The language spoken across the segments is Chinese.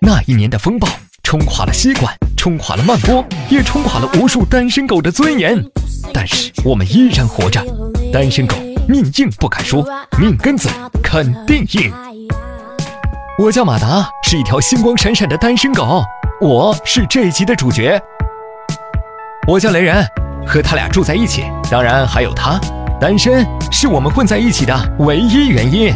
那一年的风暴冲垮了吸管，冲垮了慢播，也冲垮了无数单身狗的尊严。但是我们依然活着。单身狗命硬不敢说，命根子肯定硬。我叫马达，是一条星光闪闪的单身狗。我是这一集的主角。我叫雷人，和他俩住在一起，当然还有他。单身是我们混在一起的唯一原因。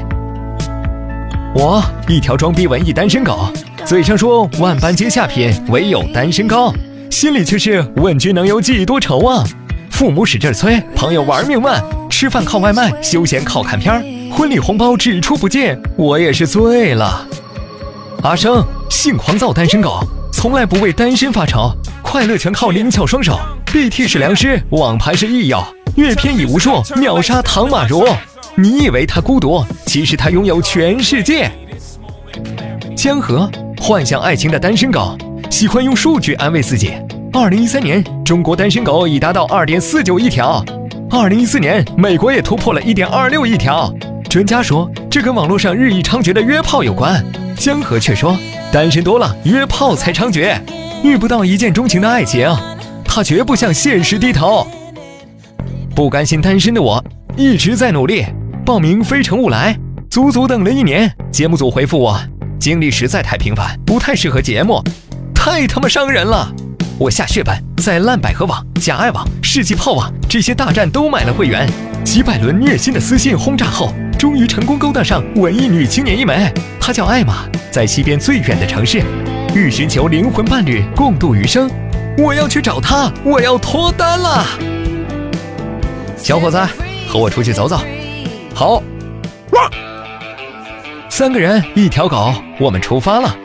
我一条装逼文艺单身狗，嘴上说万般皆下品，唯有单身高，心里却是问君能有几多愁啊！父母使劲催，朋友玩命问，吃饭靠外卖，休闲靠看片儿，婚礼红包只出不进，我也是醉了。阿生，性狂躁单身狗，从来不为单身发愁，快乐全靠灵巧双手，BT 是良师，网盘是益友，阅片已无数，秒杀唐马如。你以为他孤独，其实他拥有全世界。江河，幻想爱情的单身狗，喜欢用数据安慰自己。二零一三年，中国单身狗已达到二点四九亿条；二零一四年，美国也突破了一点二六亿条。专家说，这跟网络上日益猖獗的约炮有关。江河却说，单身多了，约炮才猖獗，遇不到一见钟情的爱情，他绝不向现实低头。不甘心单身的我，一直在努力。报名《非诚勿来》，足足等了一年。节目组回复我，经历实在太平凡，不太适合节目，太他妈伤人了。我下血本，在烂百合网、假爱网、世纪炮网这些大站都买了会员。几百轮虐心的私信轰炸后，终于成功勾搭上文艺女青年一枚。她叫艾玛，在西边最远的城市，欲寻求灵魂伴侣，共度余生。我要去找她，我要脱单了。小伙子，和我出去走走。好，三个人一条狗，我们出发了。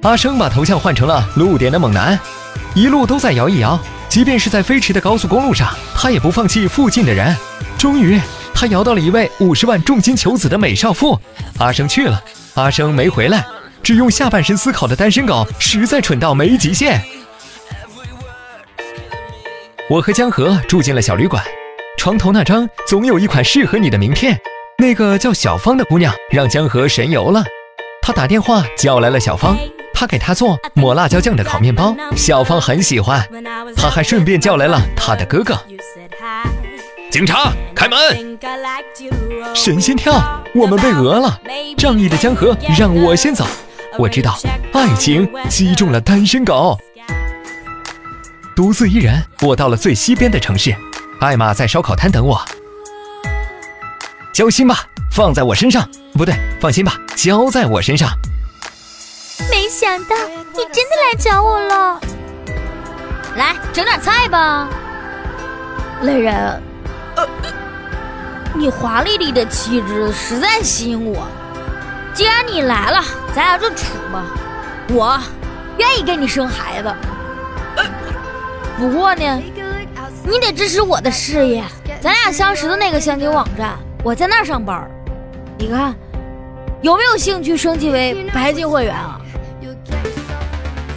阿生把头像换成了露点的猛男，一路都在摇一摇，即便是在飞驰的高速公路上，他也不放弃附近的人。终于，他摇到了一位五十万重金求子的美少妇。阿生去了，阿生没回来，只用下半身思考的单身狗实在蠢到没极限。我和江河住进了小旅馆。床头那张总有一款适合你的名片，那个叫小芳的姑娘让江河神游了。他打电话叫来了小芳，他给她做抹辣椒酱的烤面包，小芳很喜欢。他还顺便叫来了他的哥哥。警察，开门！神仙跳，我们被讹了。仗义的江河让我先走，我知道爱情击中了单身狗。独自一人，我到了最西边的城市。艾玛在烧烤摊等我，交心吧，放在我身上，不对，放心吧，交在我身上。没想到你真的来找我了，来整点菜吧。雷人，呃，你华丽丽的气质实在吸引我。既然你来了，咱俩就处吧，我愿意给你生孩子。不过呢。你得支持我的事业，咱俩相识的那个相亲网站，我在那儿上班。你看，有没有兴趣升级为白金会员啊？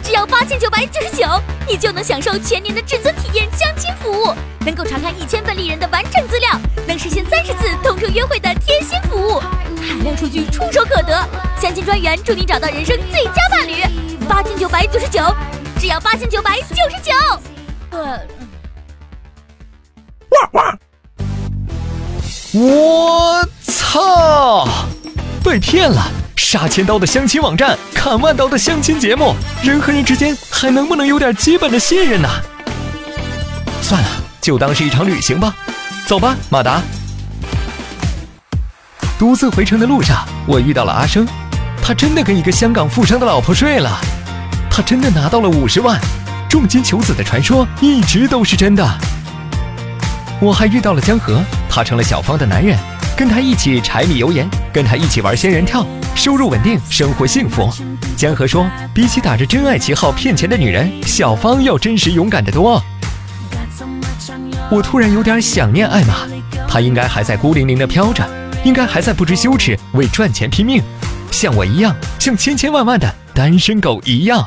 只要八千九百九十九，你就能享受全年的至尊体验相亲服务，能够查看一千份丽人的完整资料，能实现三十次同城约会的贴心服务，海量数据触手可得，相亲专员助你找到人生最佳伴侣。八千九百九十九，只要八千九百九十九。呃。我操！被骗了！杀千刀的相亲网站，砍万刀的相亲节目，人和人之间还能不能有点基本的信任呢？算了，就当是一场旅行吧。走吧，马达。独自回城的路上，我遇到了阿生，他真的跟一个香港富商的老婆睡了，他真的拿到了五十万，重金求子的传说一直都是真的。我还遇到了江河，他成了小芳的男人，跟他一起柴米油盐，跟他一起玩仙人跳，收入稳定，生活幸福。江河说，比起打着真爱旗号骗钱的女人，小芳要真实勇敢的多。我突然有点想念艾玛，她应该还在孤零零的飘着，应该还在不知羞耻为赚钱拼命，像我一样，像千千万万的单身狗一样。